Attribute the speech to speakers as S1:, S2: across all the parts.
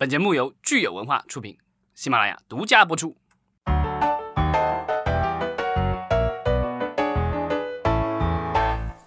S1: 本节目由聚友文化出品，喜马拉雅独家播出。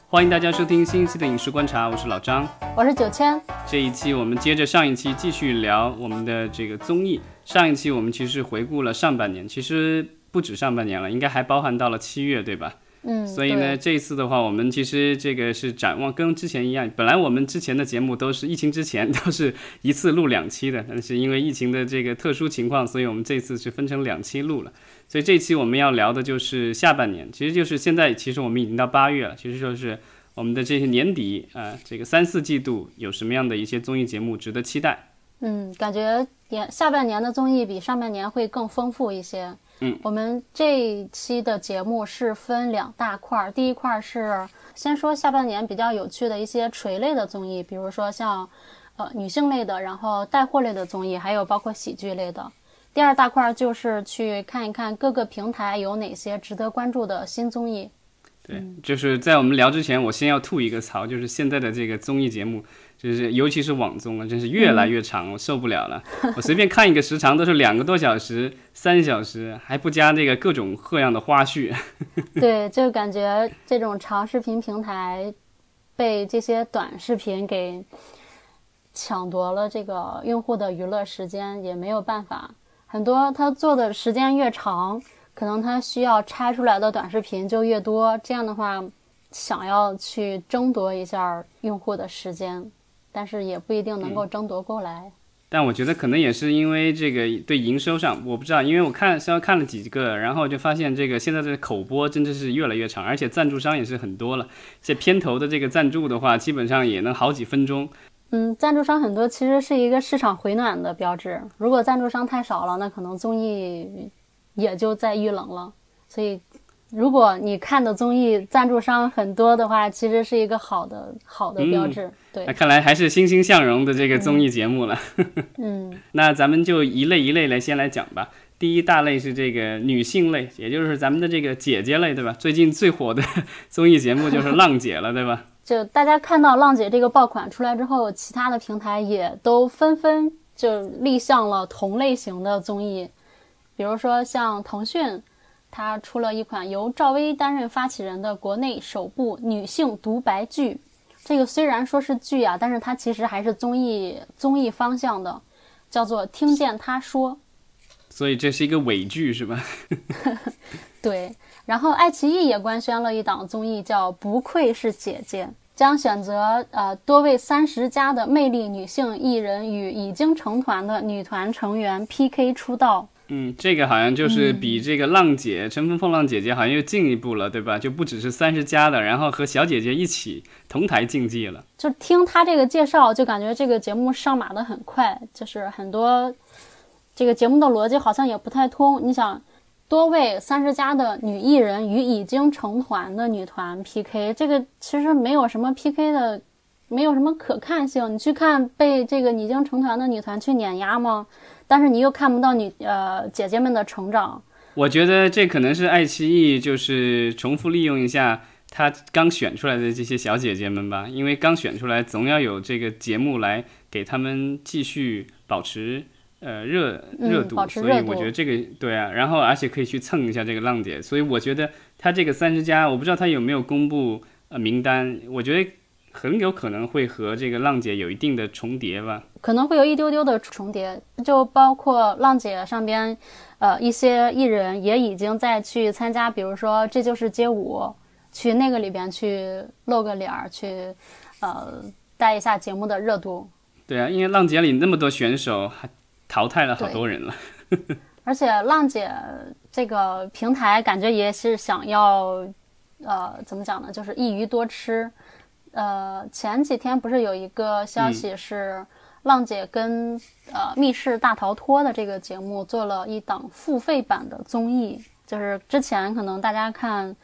S1: 欢迎大家收听新一期的影视观察，我是老张，
S2: 我是九千。
S1: 这一期我们接着上一期继续聊我们的这个综艺。上一期我们其实回顾了上半年，其实不止上半年了，应该还包含到了七月，对吧？
S2: 嗯，
S1: 所以呢，这一次的话，我们其实这个是展望，跟之前一样。本来我们之前的节目都是疫情之前都是一次录两期的，但是因为疫情的这个特殊情况，所以我们这次是分成两期录了。所以这期我们要聊的就是下半年，其实就是现在，其实我们已经到八月了，其实就是我们的这些年底啊，这个三四季度有什么样的一些综艺节目值得期待？
S2: 嗯，感觉年下半年的综艺比上半年会更丰富一些。我们这一期的节目是分两大块儿，第一块儿是先说下半年比较有趣的一些垂类的综艺，比如说像呃女性类的，然后带货类的综艺，还有包括喜剧类的。第二大块儿就是去看一看各个平台有哪些值得关注的新综艺。
S1: 对，就是在我们聊之前，我先要吐一个槽，就是现在的这个综艺节目，就是尤其是网综啊，真是越来越长，我受不了了。我随便看一个时长都是两个多小时、三小时，还不加这个各种各样的花絮。
S2: 对，就感觉这种长视频平台被这些短视频给抢夺了这个用户的娱乐时间，也没有办法。很多他做的时间越长，可能他需要拆出来的短视频就越多。这样的话，想要去争夺一下用户的时间，但是也不一定能够争夺过来。
S1: 但我觉得可能也是因为这个对营收上，我不知道，因为我看稍微看了几个，然后就发现这个现在的口播真的是越来越长，而且赞助商也是很多了。这片头的这个赞助的话，基本上也能好几分钟。
S2: 嗯，赞助商很多，其实是一个市场回暖的标志。如果赞助商太少了，那可能综艺也就在遇冷了。所以，如果你看的综艺赞助商很多的话，其实是一个好的好的标志。对，
S1: 那看来还是欣欣向荣的这个综艺节目了。
S2: 嗯，
S1: 那咱们就一类一类来先来讲吧。第一大类是这个女性类，也就是咱们的这个姐姐类，对吧？最近最火的综艺节目就是《浪姐》了，对吧？
S2: 就大家看到浪姐这个爆款出来之后，其他的平台也都纷纷就立项了同类型的综艺，比如说像腾讯，它出了一款由赵薇担任发起人的国内首部女性独白剧。这个虽然说是剧啊，但是它其实还是综艺综艺方向的，叫做《听见她说》。
S1: 所以这是一个伪剧是吧？
S2: 对。然后，爱奇艺也官宣了一档综艺，叫《不愧是姐姐》，将选择呃多位三十加的魅力女性艺人与已经成团的女团成员 PK 出道。
S1: 嗯，这个好像就是比这个浪姐、乘风破浪姐姐好像又进一步了，对吧？就不只是三十加的，然后和小姐姐一起同台竞技了。
S2: 就听她这个介绍，就感觉这个节目上马的很快，就是很多这个节目的逻辑好像也不太通。你想。多位三十加的女艺人与已经成团的女团 PK，这个其实没有什么 PK 的，没有什么可看性。你去看被这个已经成团的女团去碾压吗？但是你又看不到你呃姐姐们的成长。
S1: 我觉得这可能是爱奇艺就是重复利用一下他刚选出来的这些小姐姐们吧，因为刚选出来总要有这个节目来给他们继续保持。呃，热热度，所以我觉得这个对啊，然后而且可以去蹭一下这个浪姐，所以我觉得他这个三十加，我不知道他有没有公布呃名单，我觉得很有可能会和这个浪姐有一定的重叠吧，
S2: 可能会有一丢丢的重叠，就包括浪姐上边，呃，一些艺人也已经在去参加，比如说这就是街舞，去那个里边去露个脸儿，去呃带一下节目的热度。
S1: 对啊，因为浪姐里那么多选手还。淘汰了好多人了，
S2: 而且浪姐这个平台感觉也是想要，呃，怎么讲呢？就是一鱼多吃。呃，前几天不是有一个消息是浪姐跟呃密室大逃脱的这个节目做了一档付费版的综艺，就是之前可能大家看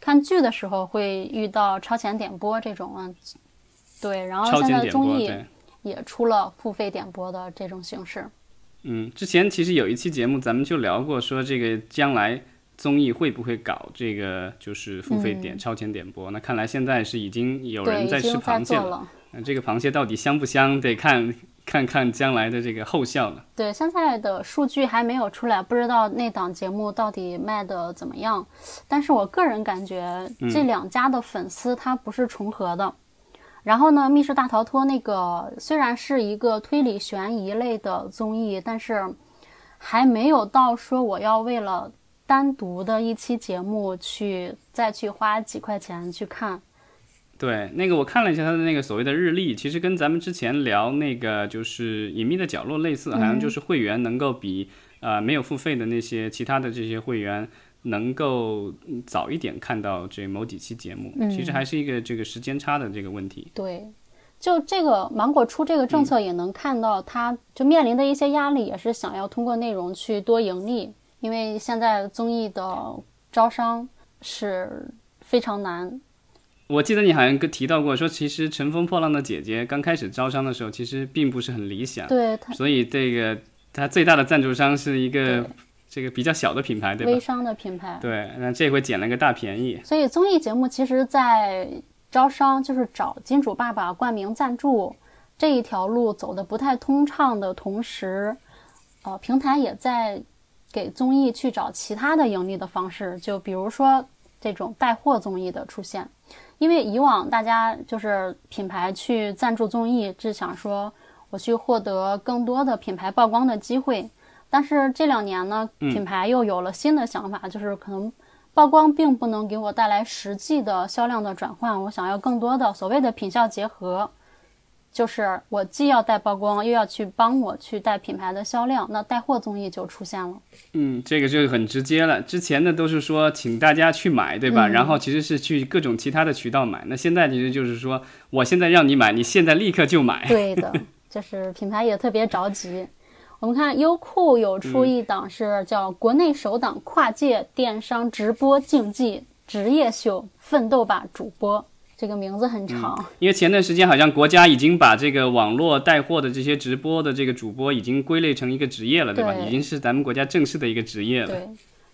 S2: 看剧的时候会遇到超前点播这种啊，对，然后现在综艺也出了付费点播的这种形式。
S1: 嗯，之前其实有一期节目，咱们就聊过，说这个将来综艺会不会搞这个，就是付费点、超前点播。那看来现在是已经有人在吃螃蟹了。
S2: 那
S1: 这个螃蟹到底香不香，得看 看看将来的这个后效了。
S2: 对，现在的数据还没有出来，不知道那档节目到底卖的怎么样。但是我个人感觉这两家的粉丝他不是重合的。然后呢，《密室大逃脱》那个虽然是一个推理悬疑类的综艺，但是还没有到说我要为了单独的一期节目去再去花几块钱去看。
S1: 对，那个我看了一下他的那个所谓的日历，其实跟咱们之前聊那个就是隐秘的角落类似，好像就是会员能够比呃没有付费的那些其他的这些会员能够早一点看到这某几期节目，其实还是一个这个时间差的这个问题。
S2: 对，就这个芒果出这个政策也能看到，他就面临的一些压力，也是想要通过内容去多盈利，因为现在综艺的招商是非常难。
S1: 我记得你好像跟提到过，说其实《乘风破浪的姐姐》刚开始招商的时候，其实并不是很理想。
S2: 对，
S1: 所以这个它最大的赞助商是一个这个比较小的品牌，对吧？
S2: 微商的品牌。
S1: 对，那这回捡了个大便宜。
S2: 所以综艺节目其实，在招商就是找金主爸爸冠名赞助这一条路走的不太通畅的同时，呃，平台也在给综艺去找其他的盈利的方式，就比如说这种带货综艺的出现。因为以往大家就是品牌去赞助综艺，是想说我去获得更多的品牌曝光的机会。但是这两年呢，品牌又有了新的想法，就是可能曝光并不能给我带来实际的销量的转换，我想要更多的所谓的品效结合。就是我既要带曝光，又要去帮我去带品牌的销量，那带货综艺就出现了。
S1: 嗯，这个就很直接了。之前的都是说请大家去买，对吧？然后其实是去各种其他的渠道买。那现在其实就是说，我现在让你买，你现在立刻就买。
S2: 对的，就是品牌也特别着急。我们看优酷有出一档是叫国内首档跨界电商直播竞技职业秀《奋斗吧主播》。这个名字很长，
S1: 因为前段时间好像国家已经把这个网络带货的这些直播的这个主播已经归类成一个职业了，对吧？已经是咱们国家正式的一个职业了。
S2: 对，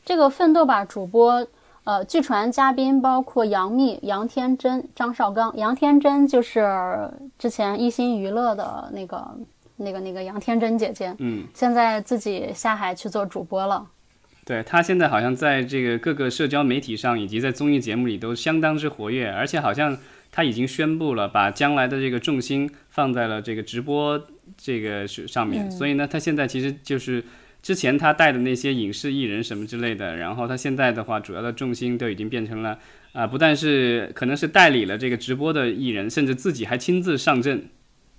S2: 这个奋斗吧主播，呃，据传嘉宾包括杨幂、杨天真、张绍刚。杨天真就是之前一心娱乐的那个、那个、那个杨天真姐姐，
S1: 嗯，
S2: 现在自己下海去做主播了。
S1: 对他现在好像在这个各个社交媒体上以及在综艺节目里都相当之活跃，而且好像他已经宣布了把将来的这个重心放在了这个直播这个上面。所以呢，他现在其实就是之前他带的那些影视艺人什么之类的，然后他现在的话主要的重心都已经变成了啊，不但是可能是代理了这个直播的艺人，甚至自己还亲自上阵。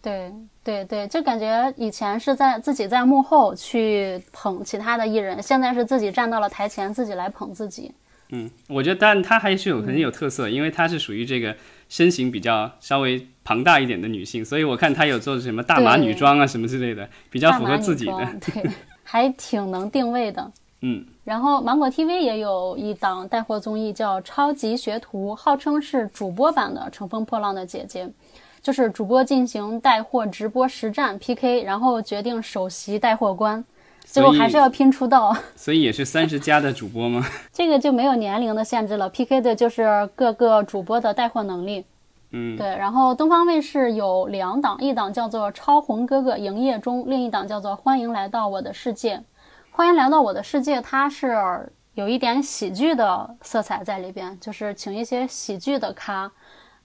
S2: 对对对，就感觉以前是在自己在幕后去捧其他的艺人，现在是自己站到了台前，自己来捧自己。
S1: 嗯，我觉得，但她还是有很有特色，因为她是属于这个身形比较稍微庞大一点的女性，所以我看她有做什么大码女装啊什么之类的，比较符合自己的，
S2: 对，还挺能定位的。
S1: 嗯，
S2: 然后芒果 TV 也有一档带货综艺叫《超级学徒》，号称是主播版的《乘风破浪的姐姐》。就是主播进行带货直播实战 PK，然后决定首席带货官，最后还是要拼出道。
S1: 所以也是三十加的主播吗？
S2: 这个就没有年龄的限制了，PK 的就是各个主播的带货能力。
S1: 嗯，
S2: 对。然后东方卫视有两档，一档叫做《超红哥哥营业中》，另一档叫做《欢迎来到我的世界》。欢迎来到我的世界，它是有一点喜剧的色彩在里边，就是请一些喜剧的咖，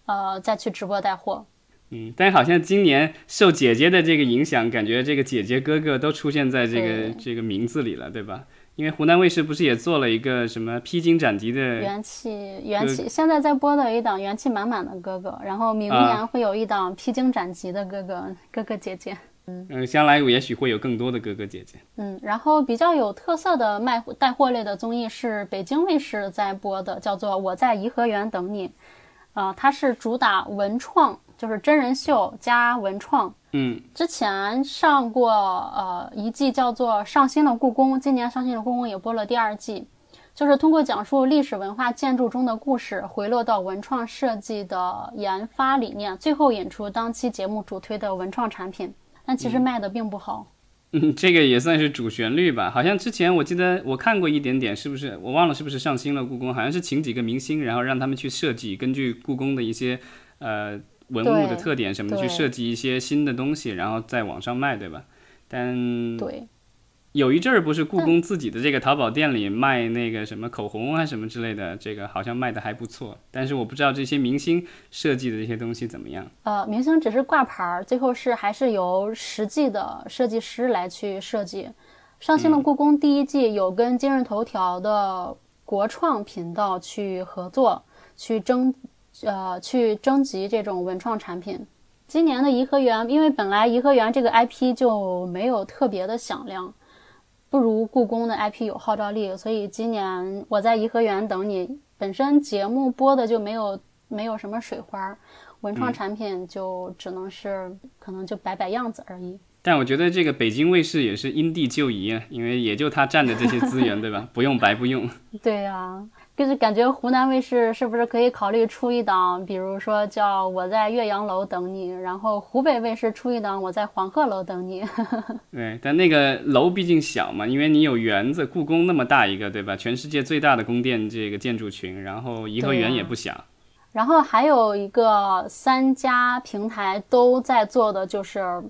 S2: 呃，再去直播带货。
S1: 嗯，但好像今年受姐姐的这个影响，感觉这个姐姐哥哥都出现在这个这个名字里了，对吧？因为湖南卫视不是也做了一个什么披荆斩棘的
S2: 元气元气，现在在播的一档元气满满的哥哥，然后明年会有一档披荆斩棘的哥哥哥哥姐姐。
S1: 嗯，将来也许会有更多的哥哥姐姐。
S2: 嗯，然后比较有特色的卖带货类的综艺是北京卫视在播的，叫做《我在颐和园等你》，啊，它是主打文创。就是真人秀加文创，
S1: 嗯，
S2: 之前上过呃一季叫做《上新的故宫》，今年《上新的故宫》也播了第二季，就是通过讲述历史文化建筑中的故事，回落到文创设计的研发理念，最后引出当期节目主推的文创产品，但其实卖的并不好。
S1: 嗯，这个也算是主旋律吧，好像之前我记得我看过一点点，是不是？我忘了是不是上新了故宫，好像是请几个明星，然后让他们去设计，根据故宫的一些呃。文物的特点什么的去设计一些新的东西，然后在网上卖，对吧？但
S2: 对，
S1: 有一阵儿不是故宫自己的这个淘宝店里卖那个什么口红啊什么之类的，这个好像卖的还不错。但是我不知道这些明星设计的这些东西怎么样。
S2: 呃，明星只是挂牌儿，最后是还是由实际的设计师来去设计。上新了故宫第一季有跟今日头条的国创频道去合作，去征呃去征集这种文创产品。今年的颐和园，因为本来颐和园这个 IP 就没有特别的响亮，不如故宫的 IP 有号召力，所以今年我在颐和园等你，本身节目播的就没有没有什么水花，文创产品就只能是、可能就摆摆样子而已。
S1: 但我觉得这个北京卫视也是因地制宜啊，因为也就他占的这些资源，对吧？不用白不用。
S2: 对呀、就是感觉湖南卫视是不是可以考虑出一档，比如说叫我在岳阳楼等你，然后湖北卫视出一档我在黄鹤楼等你。
S1: 对，但那个楼毕竟小嘛，因为你有园子，故宫那么大一个，对吧？全世界最大的宫殿这个建筑群，然后颐和园也不小。
S2: 然后还有一个三家平台都在做的就是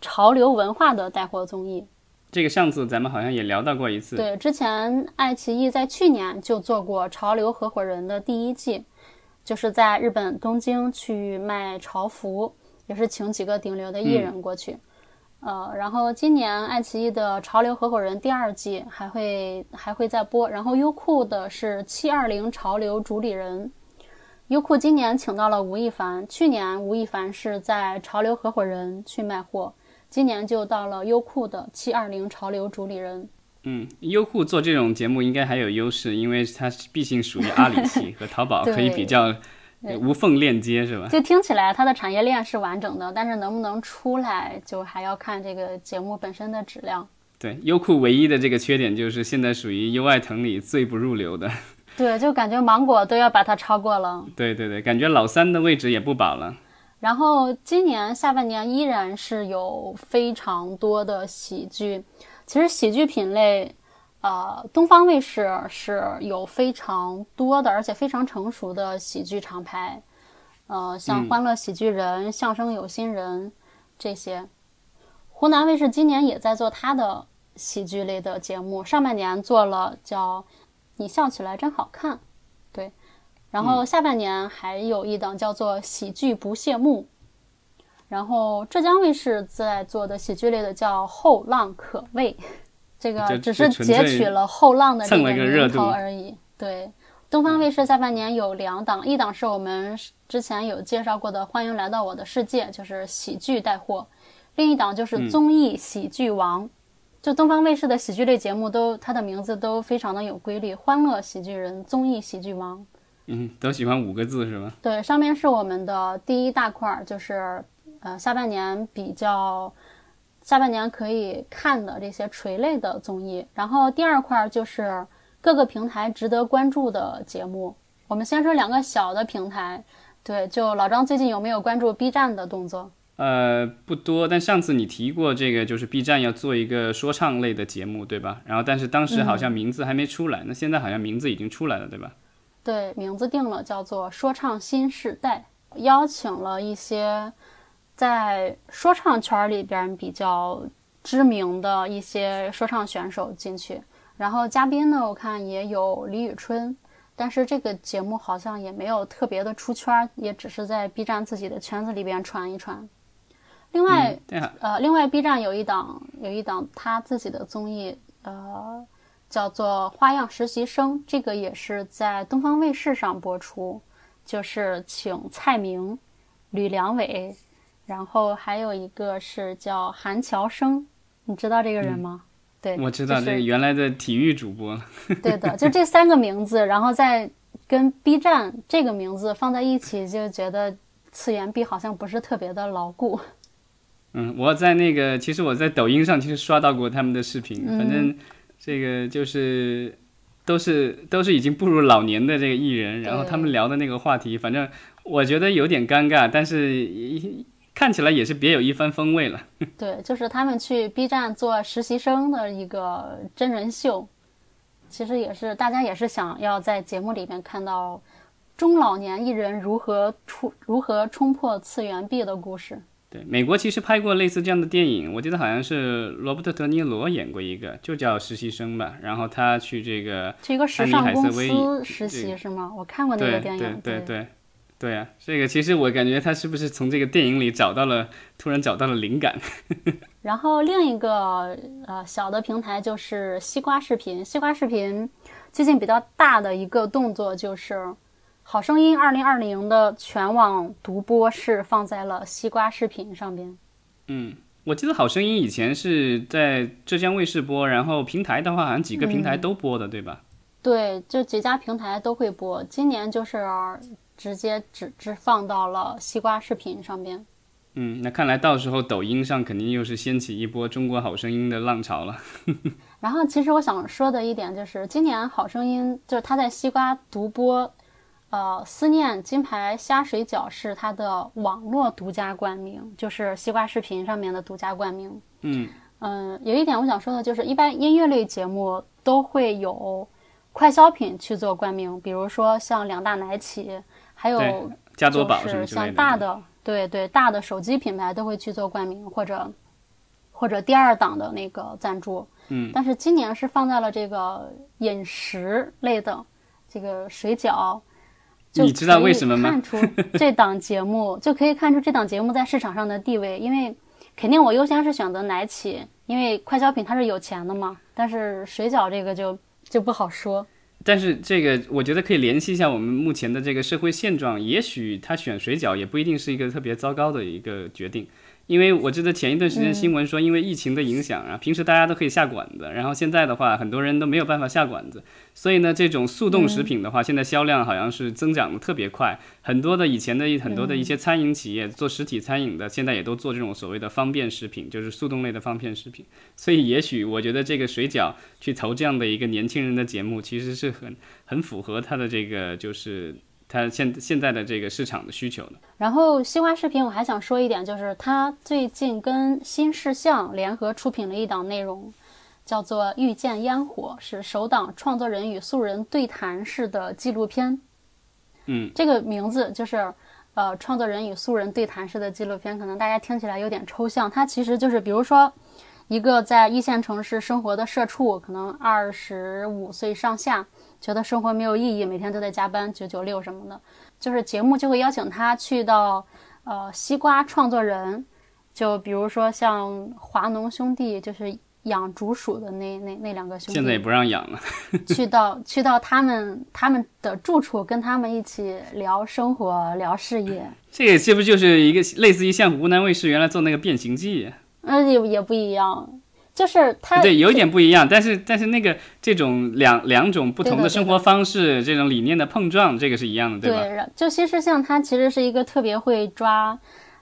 S2: 潮流文化的带货综艺。
S1: 这个上次咱们好像也聊到过一次。
S2: 对，之前爱奇艺在去年就做过《潮流合伙人》的第一季，就是在日本东京去卖潮服，也是请几个顶流的艺人过去。呃，然后今年爱奇艺的《潮流合伙人》第二季还会还会再播，然后优酷的是七二零潮流主理人。优酷今年请到了吴亦凡，去年吴亦凡是在《潮流合伙人》去卖货，今年就到了优酷的七二零潮流主理人。
S1: 嗯，优酷做这种节目应该还有优势，因为它毕竟属于阿里系，和淘宝可以比较呃无缝链接，是吧？
S2: 就听起来它的产业链是完整的，但是能不能出来，就还要看这个节目本身的质量。
S1: 对，优酷唯一的这个缺点就是现在属于优爱腾里最不入流的。
S2: 对，就感觉芒果都要把它超过了。
S1: 对对对，感觉老三的位置也不保了。
S2: 然后今年下半年依然是有非常多的喜剧，其实喜剧品类，呃，东方卫视是有非常多的，而且非常成熟的喜剧厂牌，呃，像《欢乐喜剧人》相声有新人》这些。湖南卫视今年也在做它的喜剧类的节目，上半年做了叫《你笑起来真好看》，对，然后下半年还有一档叫做《喜剧不谢幕》，然后浙江卫视在做的喜剧类的叫《后浪可畏》，这个只
S1: 是
S2: 截取了后浪的这个名头而已。对，东方卫视下半年有两档，一档是我们之前有介绍过的《欢迎来到我的世界》，就是喜剧带货；另一档就是综艺喜剧王。就东方卫视的喜剧类节目都，它的名字都非常的有规律，《欢乐喜剧人》、综艺喜剧王。
S1: 嗯，都喜欢五个字是吧？
S2: 对，上面是我们的第一大块儿，就是呃下半年比较下半年可以看的这些垂类的综艺。然后第二块儿就是各个平台值得关注的节目。我们先说两个小的平台，对，就老张最近有没有关注 B 站的动作？
S1: 呃，不多，但上次你提过这个，就是 B 站要做一个说唱类的节目，对吧？然后，但是当时好像名字还没出来，那现在好像名字已经出来了，对吧？
S2: 对，名字定了，叫做《说唱新时代》，邀请了一些在说唱圈里边比较知名的一些说唱选手进去，然后嘉宾呢，我看也有李宇春，但是这个节目好像也没有特别的出圈，也只是在 B 站自己的圈子里边传一传。另外，
S1: 嗯、对啊，
S2: 呃，另外 B 站有一档有一档他自己的综艺，呃，叫做《花样实习生》，这个也是在东方卫视上播出，就是请蔡明、吕良伟，然后还有一个是叫韩乔生，你知道这个人吗？对，
S1: 我知道
S2: 就是
S1: 这个原来的体育主播，
S2: 对的，就这三个名字，然后再跟 B 站这个名字放在一起，就觉得次元壁好像不是特别的牢固。
S1: 嗯，我在那个，其实我在抖音上其实刷到过他们的视频，
S2: 嗯
S1: 反正这个就是都是都是已经步入老年的这个艺人，然后他们聊的那个话题，反正我觉得有点尴尬，但是一看起来也是别有一番风味了。
S2: 对，就是他们去 B 站做实习生的一个真人秀，其实也是大家也是想要在节目里面看到中老年艺人如何出如何冲破次元壁的故事。
S1: 对，美国其实拍过类似这样的电影，我记得好像是罗伯特·德尼罗演过一个，就叫《实习生》吧。然后他去这个
S2: 去一个时尚公司实习是吗？我看过那个电
S1: 影。对对对对啊，这个其实我感觉他是不是从这个电影里找到了，突然找到了灵感。
S2: 然后另一个呃小的平台就是西瓜视频，西瓜视频最近比较大的一个动作就是。好声音二零二零的全网独播是放在了西瓜视频上边。
S1: 嗯，我记得好声音以前是在浙江卫视播，然后平台的话好像几个平台都播的，对吧？
S2: 对，就几家平台都会播。今年就是直接只只放到了西瓜视频上边。
S1: 嗯，那看来到时候抖音上肯定又是掀起一波中国好声音的浪潮了。
S2: 然后，其实我想说的一点就是，今年好声音就是它在西瓜独播。呃，思念金牌虾水饺是它的网络独家冠名，就是西瓜视频上面的独家冠名。
S1: 嗯
S2: 嗯，有一点我想说的就是，一般音乐类节目都会有快消品去做冠名，比如说像两大奶企，还有就是像大的，对对，大的手机品牌都会去做冠名，或者或者第二档的那个赞助。
S1: 嗯，
S2: 但是今年是放在了这个饮食类的这个水饺。
S1: 你知道为什么吗？
S2: 看出这档节目就可以看出这档节目在市场上的地位，因为肯定我优先是选择奶企，因为快消品它是有钱的嘛。但是水饺这个就就不好说。
S1: 但是这个我觉得可以联系一下我们目前的这个社会现状，也许他选水饺也不一定是一个特别糟糕的一个决定。因为我记得前一段时间新闻说，因为疫情的影响啊，平时大家都可以下馆子，然后现在的话，很多人都没有办法下馆子，所以呢，这种速冻食品的话，现在销量好像是增长的特别快。很多的以前的很多的一些餐饮企业做实体餐饮的，现在也都做这种所谓的方便食品，就是速冻类的方便食品。所以也许我觉得这个水饺去投这样的一个年轻人的节目，其实是很很符合他的这个就是。它现现在的这个市场的需求呢？
S2: 然后西瓜视频我还想说一点，就是它最近跟新事项联合出品了一档内容，叫做《遇见烟火》，是首档创作人与素人对谈式的纪录片。
S1: 嗯，
S2: 这个名字就是呃，创作人与素人对谈式的纪录片，可能大家听起来有点抽象。它其实就是，比如说一个在一线城市生活的社畜，可能二十五岁上下。觉得生活没有意义，每天都在加班，九九六什么的，就是节目就会邀请他去到，呃，西瓜创作人，就比如说像华农兄弟，就是养竹鼠的那那那两个兄弟，
S1: 现在也不让养了，
S2: 去到去到他们他们的住处，跟他们一起聊生活，聊事业。
S1: 这个是不是就是一个类似于像湖南卫视原来做那个《变形记》？
S2: 嗯，也也不一样。就是它
S1: 对有一点不一样，但是但是那个这种两两种不同的生活方式，这种理念的碰撞，这个是一样的，对吧？
S2: 对，就其实像它其实是一个特别会抓，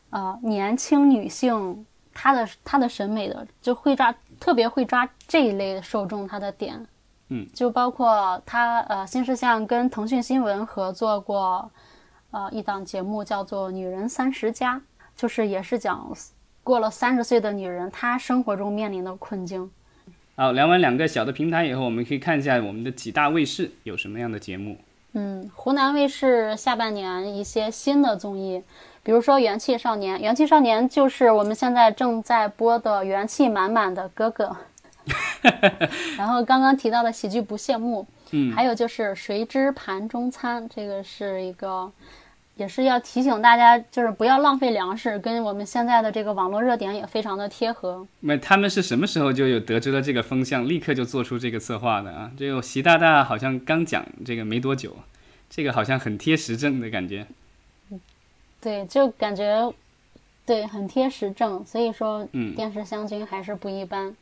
S2: 呃，年轻女性她的她的审美的，就会抓特别会抓这一类受众她的点，
S1: 嗯，
S2: 就包括它呃新事项跟腾讯新闻合作过，呃一档节目叫做《女人三十加》，就是也是讲。过了三十岁的女人，她生活中面临的困境。
S1: 好，聊完两个小的平台以后，我们可以看一下我们的几大卫视有什么样的节目。
S2: 嗯，湖南卫视下半年一些新的综艺，比如说《元气少年》，《元气少年》就是我们现在正在播的元气满满的哥哥。然后刚刚提到的喜剧不谢幕，
S1: 嗯，
S2: 还有就是谁知盘中餐，这个是一个。也是要提醒大家，就是不要浪费粮食，跟我们现在的这个网络热点也非常的贴合。
S1: 那他们是什么时候就有得知了这个风向，立刻就做出这个策划的啊？这个习大大好像刚讲这个没多久，这个好像很贴时政的感觉。
S2: 对，就感觉对很贴时政，所以说，
S1: 嗯，
S2: 电视湘军还是不一般。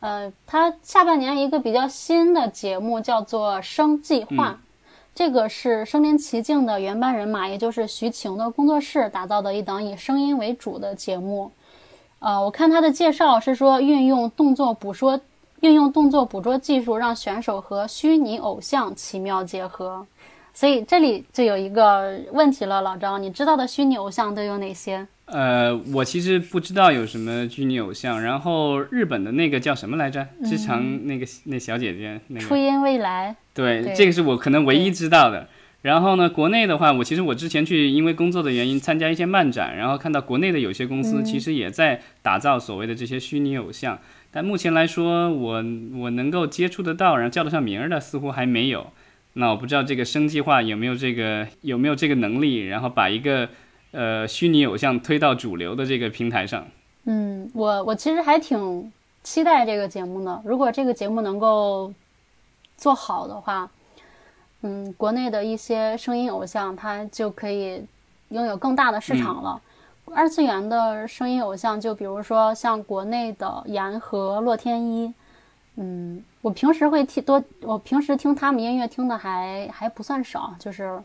S2: 呃，他下半年一个比较新的节目叫做《生计划》。这个是声临其境的原班人马，也就是徐晴的工作室打造的一档以声音为主的节目。呃，我看他的介绍是说，运用动作捕捉，运用动作捕捉技术，让选手和虚拟偶像奇妙结合。所以这里就有一个问题了，老张，你知道的虚拟偶像都有哪些？
S1: 呃，我其实不知道有什么虚拟偶像。然后日本的那个叫什么来着？之常那个那小姐姐，那个
S2: 初音未来。
S1: 对，这个是我可能唯一知道的。然后呢，国内的话，我其实我之前去因为工作的原因参加一些漫展，然后看到国内的有些公司其实也在打造所谓的这些虚拟偶像，但目前来说，我我能够接触得到，然后叫得上名儿的似乎还没有。那我不知道这个生计化有没有这个有没有这个能力，然后把一个呃虚拟偶像推到主流的这个平台上。
S2: 嗯，我我其实还挺期待这个节目的。如果这个节目能够做好的话，嗯，国内的一些声音偶像他就可以拥有更大的市场了。二次元的声音偶像，就比如说像国内的言和、洛天依，嗯，我平时会听多，我平时听他们音乐听的还还不算少，就是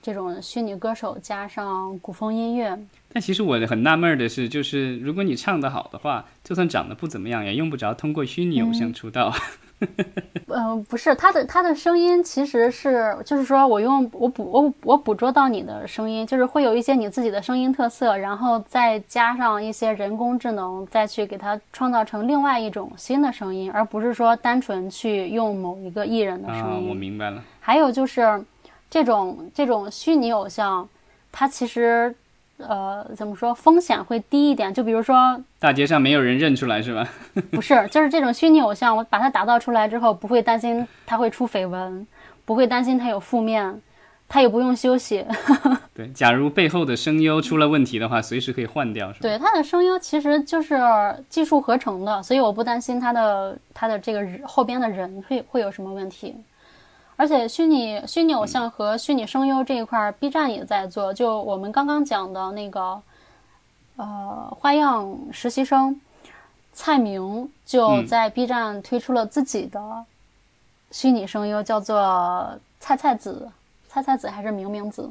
S2: 这种虚拟歌手加上古风音乐。
S1: 但其实我很纳闷的是，就是如果你唱得好的话，就算长得不怎么样，也用不着通过虚拟偶像出道。
S2: 嗯，不是他的他的声音其实是，就是说我用我捕我我捕捉到你的声音，就是会有一些你自己的声音特色，然后再加上一些人工智能，再去给它创造成另外一种新的声音，而不是说单纯去用某一个艺人的声音。
S1: 我明白了。
S2: 还有就是这种这种虚拟偶像，它其实。呃，怎么说风险会低一点？就比如说，
S1: 大街上没有人认出来是吧？
S2: 不是，就是这种虚拟偶像，我把它打造出来之后，不会担心他会出绯闻，不会担心他有负面，他也不用休息。
S1: 对，假如背后的声优出了问题的话，随时可以换掉，是吧？
S2: 对，他的声优其实就是技术合成的，所以我不担心他的他的这个后边的人会会有什么问题。而且虚拟虚拟偶像和虚拟声优这一块，B 站也在做。就我们刚刚讲的那个，呃，花样实习生蔡明就在 B 站推出了自己的虚拟声优，叫做菜菜子，菜菜子还是明明子？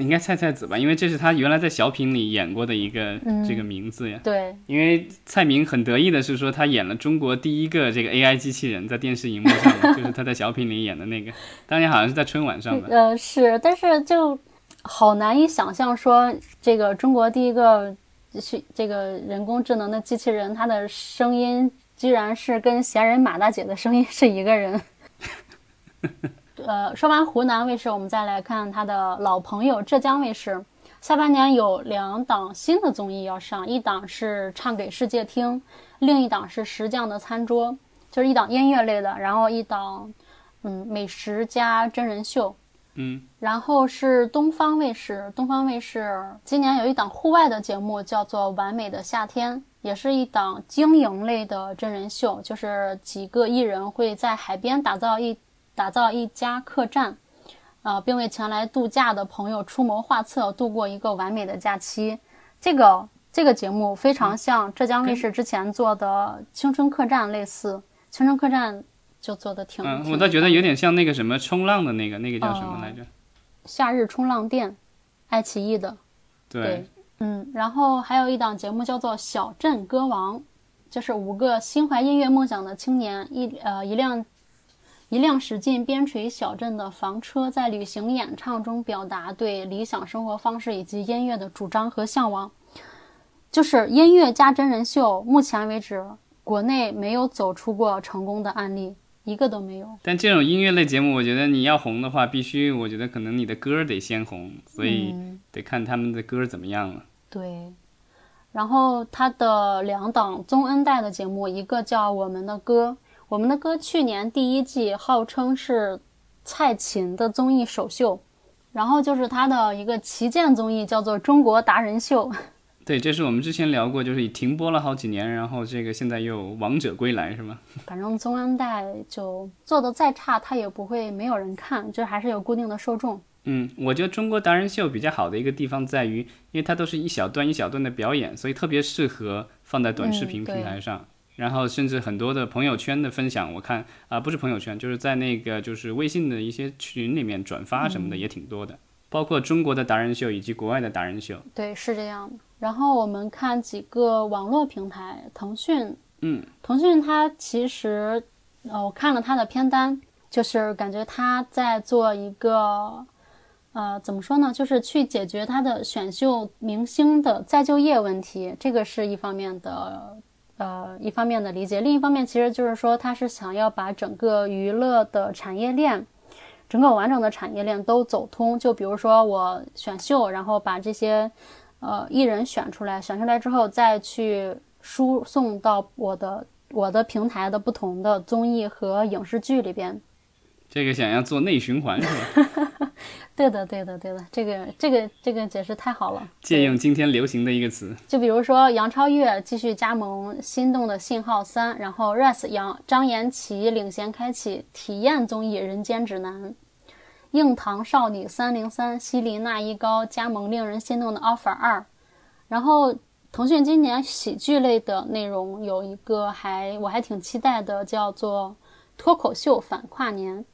S1: 应该菜菜子吧，因为这是他原来在小品里演过的一个这个名字呀。
S2: 对，
S1: 因为蔡明很得意的是说他演了中国第一个这个 AI 机器人，在电视荧幕上，就是他在小品里演的那个，当年好像是在春晚上吧。
S2: 呃，是，但是就好难以想象说这个中国第一个是这个人工智能的机器人，它的声音居然是跟闲人马大姐的声音是一个人。呃，说完湖南卫视，我们再来看他的老朋友浙江卫视。下半年有两档新的综艺要上，一档是《唱给世界听》，另一档是《石匠的餐桌》，就是一档音乐类的，然后一档嗯美食加真人秀。
S1: 嗯，
S2: 然后是东方卫视，东方卫视今年有一档户外的节目，叫做《完美的夏天》，也是一档经营类的真人秀，就是几个艺人会在海边打造一。打造一家客栈，呃，并为前来度假的朋友出谋划策，度过一个完美的假期。这个这个节目非常像浙江卫视之前做的《青春客栈》类似，《青春客栈》就做的挺……
S1: 嗯，我倒觉得有点像那个什么冲浪的那个，那个叫什么来着？
S2: 夏日冲浪店，爱奇艺的。
S1: 对，
S2: 嗯，然后还有一档节目叫做《小镇歌王》，就是五个心怀音乐梦想的青年，一呃一辆。一辆驶进边陲小镇的房车，在旅行演唱中表达对理想生活方式以及音乐的主张和向往。就是音乐加真人秀，目前为止国内没有走出过成功的案例，一个都没有。
S1: 但这种音乐类节目，我觉得你要红的话，必须我觉得可能你的歌得先红，所以得看他们的歌怎么样了。
S2: 对。然后他的两档宗恩带的节目，一个叫《我们的歌》。我们的歌去年第一季号称是蔡琴的综艺首秀，然后就是他的一个旗舰综艺叫做《中国达人秀》。
S1: 对，这是我们之前聊过，就是停播了好几年，然后这个现在又王者归来，是吗？
S2: 反正中央带就做的再差，它也不会没有人看，就还是有固定的受众。
S1: 嗯，我觉得《中国达人秀》比较好的一个地方在于，因为它都是一小段一小段的表演，所以特别适合放在短视频平台上。然后甚至很多的朋友圈的分享，我看啊，不是朋友圈，就是在那个就是微信的一些群里面转发什么的也挺多的，包括中国的达人秀以及国外的达人秀。
S2: 对，是这样的。然后我们看几个网络平台，腾讯，
S1: 嗯，
S2: 腾讯它其实，呃，我看了它的片单，就是感觉它在做一个，呃，怎么说呢，就是去解决它的选秀明星的再就业问题，这个是一方面的。呃，一方面的理解，另一方面其实就是说，他是想要把整个娱乐的产业链整个完整的产业链都走通。就比如说我选秀，然后把这些呃艺人选出来，选出来之后再去输送到我的我的平台的不同的综艺和影视剧里边。
S1: 这个想要做内循环是吧？
S2: 对的，对的，对的，这个这个这个解释太好了。
S1: 借用今天流行的一个词，
S2: 就比如说杨超越继续加盟《心动的信号三》，然后 Res 杨张颜齐领衔开启体验综艺《人间指南》，硬糖少女三零三西林娜依高加盟令人心动的 Offer 二，然后腾讯今年喜剧类的内容有一个还我还挺期待的，叫做脱口秀反跨年。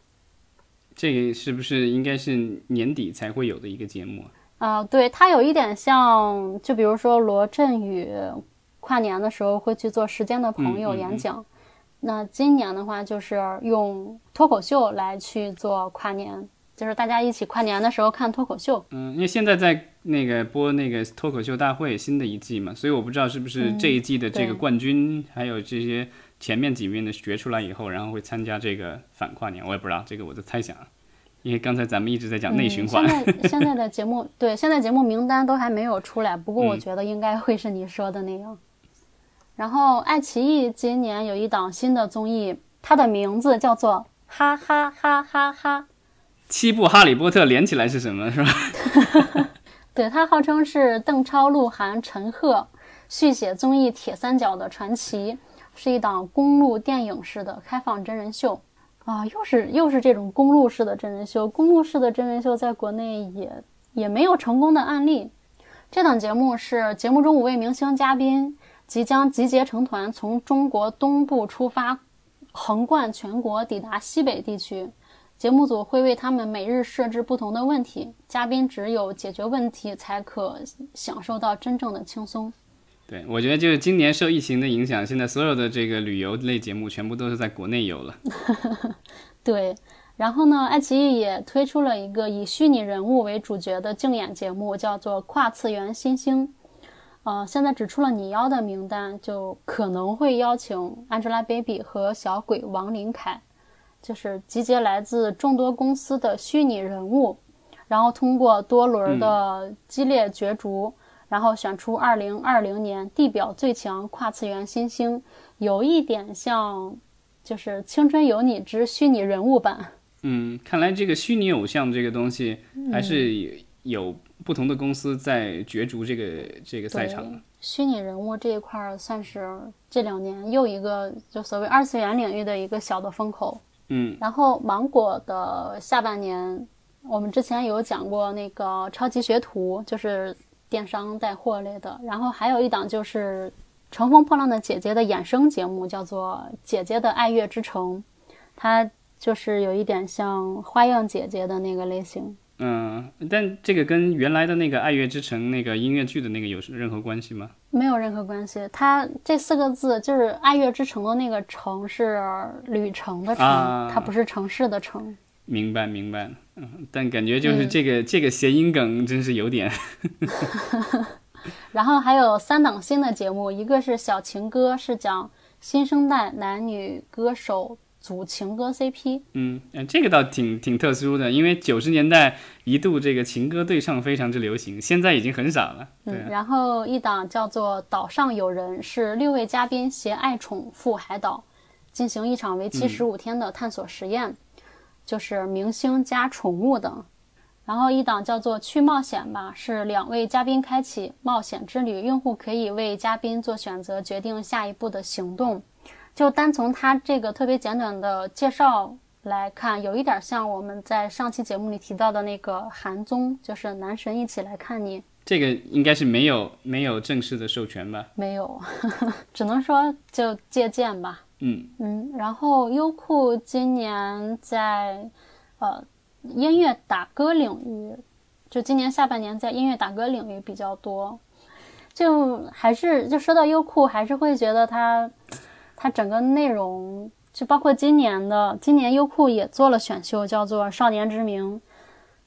S1: 这个是不是应该是年底才会有的一个节目
S2: 啊？啊，对，它有一点像，就比如说罗振宇跨年的时候会去做《时间的朋友》演讲，那今年的话就是用脱口秀来去做跨年，就是大家一起跨年的时候看脱口秀。
S1: 嗯，因为现在在那个播那个脱口秀大会新的一季嘛，所以我不知道是不是这一季的这个冠军还有这些。前面几遍的学出来以后，然后会参加这个反跨年，我也不知道这个我的猜想，因为刚才咱们一直在讲内循环。
S2: 现在现在的节目对，现在节目名单都还没有出来，不过我觉得应该会是你说的那样。然后爱奇艺今年有一档新的综艺，它的名字叫做哈哈哈哈哈。
S1: 七部哈利波特连起来是什么？是吧？
S2: 对，它号称是邓超、鹿晗、陈赫续写综艺铁三角的传奇。是一档公路电影式的开放真人秀啊，又是又是这种公路式的真人秀。公路式的真人秀在国内也也没有成功的案例。这档节目是节目中五位明星嘉宾即将集结成团，从中国东部出发，横贯全国，抵达西北地区。节目组会为他们每日设置不同的问题，嘉宾只有解决问题，才可享受到真正的轻松。
S1: 对，我觉得就是今年受疫情的影响，现在所有的这个旅游类节目全部都是在国内游了。
S2: 对，然后呢，爱奇艺也推出了一个以虚拟人物为主角的竞演节目，叫做《跨次元新星》。呃，现在只出了拟邀的名单，就可能会邀请 Angelababy 和小鬼王琳凯，就是集结来自众多公司的虚拟人物，然后通过多轮的激烈角逐。然后选出二零二零年地表最强跨次元新星，有一点像，就是《青春有你之虚拟人物版》。
S1: 嗯，看来这个虚拟偶像这个东西还是有不同的公司在角逐这个这个赛场。
S2: 虚拟人物这一块儿算是这两年又一个就所谓二次元领域的一个小的风口。
S1: 嗯，
S2: 然后芒果的下半年，我们之前有讲过那个超级学徒，就是。电商带货类的，然后还有一档就是《乘风破浪的姐姐》的衍生节目，叫做《姐姐的爱乐之城》，它就是有一点像花样姐姐的那个类型。
S1: 嗯，但这个跟原来的那个《爱乐之城》那个音乐剧的那个有任何关系吗？
S2: 没有任何关系。它这四个字就是《爱乐之城》的那个“城”是旅程的“城”，它不是城市的“城”。
S1: 明白，明白。嗯，但感觉就是这个这个谐音梗真是有点。
S2: 然后还有三档新的节目，一个是《小情歌》，是讲新生代男女歌手组情歌 CP。
S1: 嗯，这个倒挺挺特殊的，因为九十年代一度这个情歌对唱非常之流行，现在已经很少了。
S2: 嗯，然后一档叫做《岛上有人》，是六位嘉宾携爱宠赴海岛，进行一场为期十五天的探索实验。就是明星加宠物等，然后一档叫做去冒险吧，是两位嘉宾开启冒险之旅，用户可以为嘉宾做选择，决定下一步的行动。就单从他这个特别简短的介绍来看，有一点像我们在上期节目里提到的那个韩综，就是男神一起来看你。
S1: 这个应该是没有没有正式的授权吧？
S2: 没有，只能说就借鉴吧。
S1: 嗯
S2: 嗯，然后优酷今年在呃音乐打歌领域，就今年下半年在音乐打歌领域比较多，就还是就说到优酷，还是会觉得它它整个内容，就包括今年的今年优酷也做了选秀，叫做《少年之名》，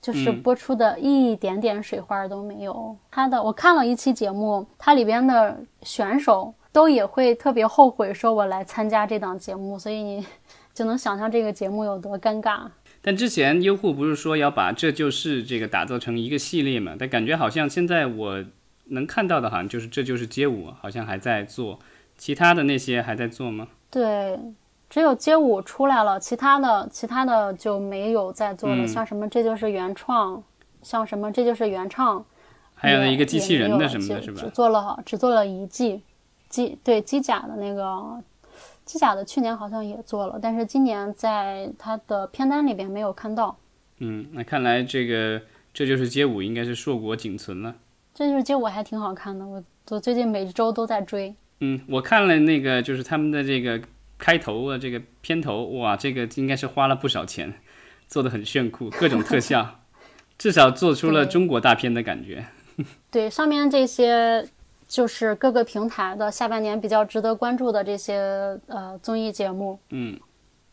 S2: 就是播出的一点点水花都没有。它的我看了一期节目，它里边的选手。都也会特别后悔，说我来参加这档节目，所以你 就能想象这个节目有多尴尬。
S1: 但之前优酷不是说要把这就是这个打造成一个系列嘛？但感觉好像现在我能看到的，好像就是这就是街舞，好像还在做，其他的那些还在做吗？
S2: 对，只有街舞出来了，其他的其他的就没有在做了。
S1: 嗯
S2: 像什么这就是原创，像什么这就是原唱，
S1: 还有一个机器人的什么的，是吧
S2: 只只？做了只做了一季，机对机甲的那个机甲的去年好像也做了，但是今年在它的片单里边没有看到。
S1: 嗯，那看来这个这就是街舞应该是硕果仅存了。
S2: 这就是街舞还挺好看的，我我最近每周都在追。
S1: 嗯，我看了那个就是他们的这个开头啊，这个片头，哇，这个应该是花了不少钱，做的很炫酷，各种特效，至少做出了中国大片的感觉。
S2: 对，上面这些就是各个平台的下半年比较值得关注的这些呃综艺节目。
S1: 嗯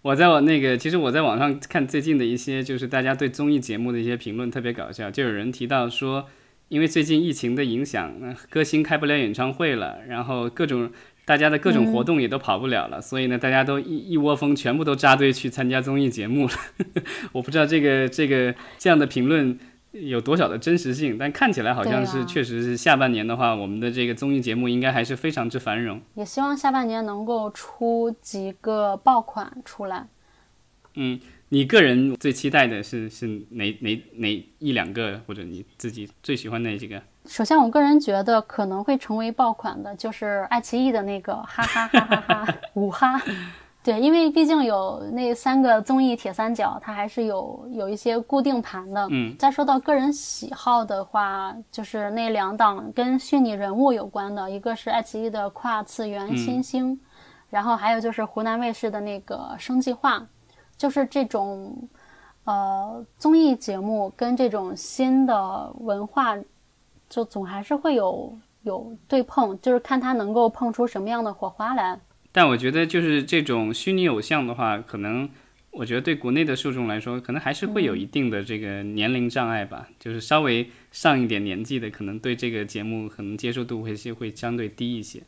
S1: 我在我那个，其实我在网上看最近的一些，就是大家对综艺节目的一些评论特别搞笑，就有人提到说，因为最近疫情的影响，呃歌星开不了演唱会了，然后各种大家的各种活动也都跑不了了，所以呢，大家都一一窝蜂全部都扎堆去参加综艺节目了。我不知道这个这个这样的评论有多少的真实性，但看起来好像是确实是下半年的话，我们的这个综艺节目应该还是非常之繁荣。
S2: 也希望下半年能够出几个爆款出来。
S1: 嗯你个人最期待的是是哪哪哪一两个，或者你自己最喜欢哪几个？
S2: 首先，我个人觉得可能会成为爆款的，就是爱奇艺的那个哈哈哈哈哈 五哈。对，因为毕竟有那三个综艺铁三角，它还是有有一些固定盘的。
S1: 嗯，
S2: 再说到个人喜好的话，就是那两档跟虚拟人物有关的，一个是爱奇艺的跨次元新星，然后还有就是湖南卫视的那个生计划，就是这种呃综艺节目跟这种新的文化，就总还是会有有对碰，就是看它能够碰出什么样的火花来。
S1: 但我觉得就是这种虚拟偶像的话，可能我觉得对国内的受众来说，可能还是会有一定的这个年龄障碍吧。就是稍微上一点年纪的，可能对这个节目可能接受度会是会相对低一些。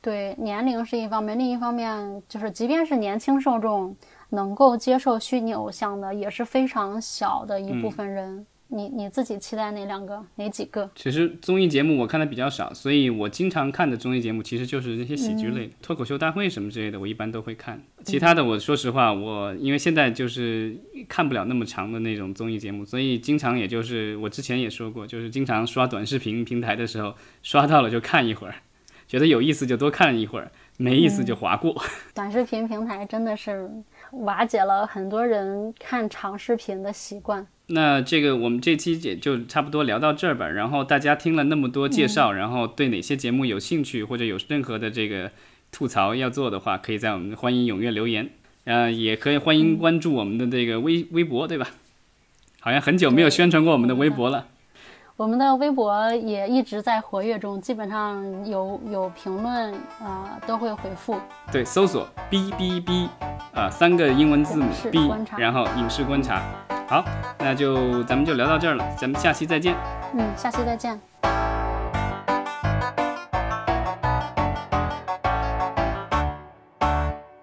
S2: 对，年龄是一方面，另一方面就是，即便是年轻受众能够接受虚拟偶像的，也是非常小的一部分人。你你自己期待哪两个？哪几个？
S1: 其实综艺节目我看的比较少，所以我经常看的综艺节目其实就是那些喜剧类的、脱口秀大会什么之类的，我一般都会看。其他的，我说实话，我因为现在就是看不了那么长的那种综艺节目，所以经常也就是我之前也说过，就是经常刷短视频平台的时候，刷到了就看一会儿，觉得有意思就多看一会儿，没意思就划过。
S2: 短视频平台真的是瓦解了很多人看长视频的习惯。
S1: 那这个我们这期也就差不多聊到这儿吧。然后大家听了那么多介绍，然后对哪些节目有兴趣，或者有任何的这个吐槽要做的话，可以在我们欢迎踊跃留言。呃，也可以欢迎关注我们的这个微微博，对吧？好像很久没有宣传过我们的微博了。
S2: 我们的微博也一直在活跃中，基本上有有评论啊、呃都会回复。
S1: 对，搜索 B B B 啊，三个英文字母 B，然后影视观察。好，那就咱们就聊到这儿了，咱们下期再见。
S2: 嗯，下期再见。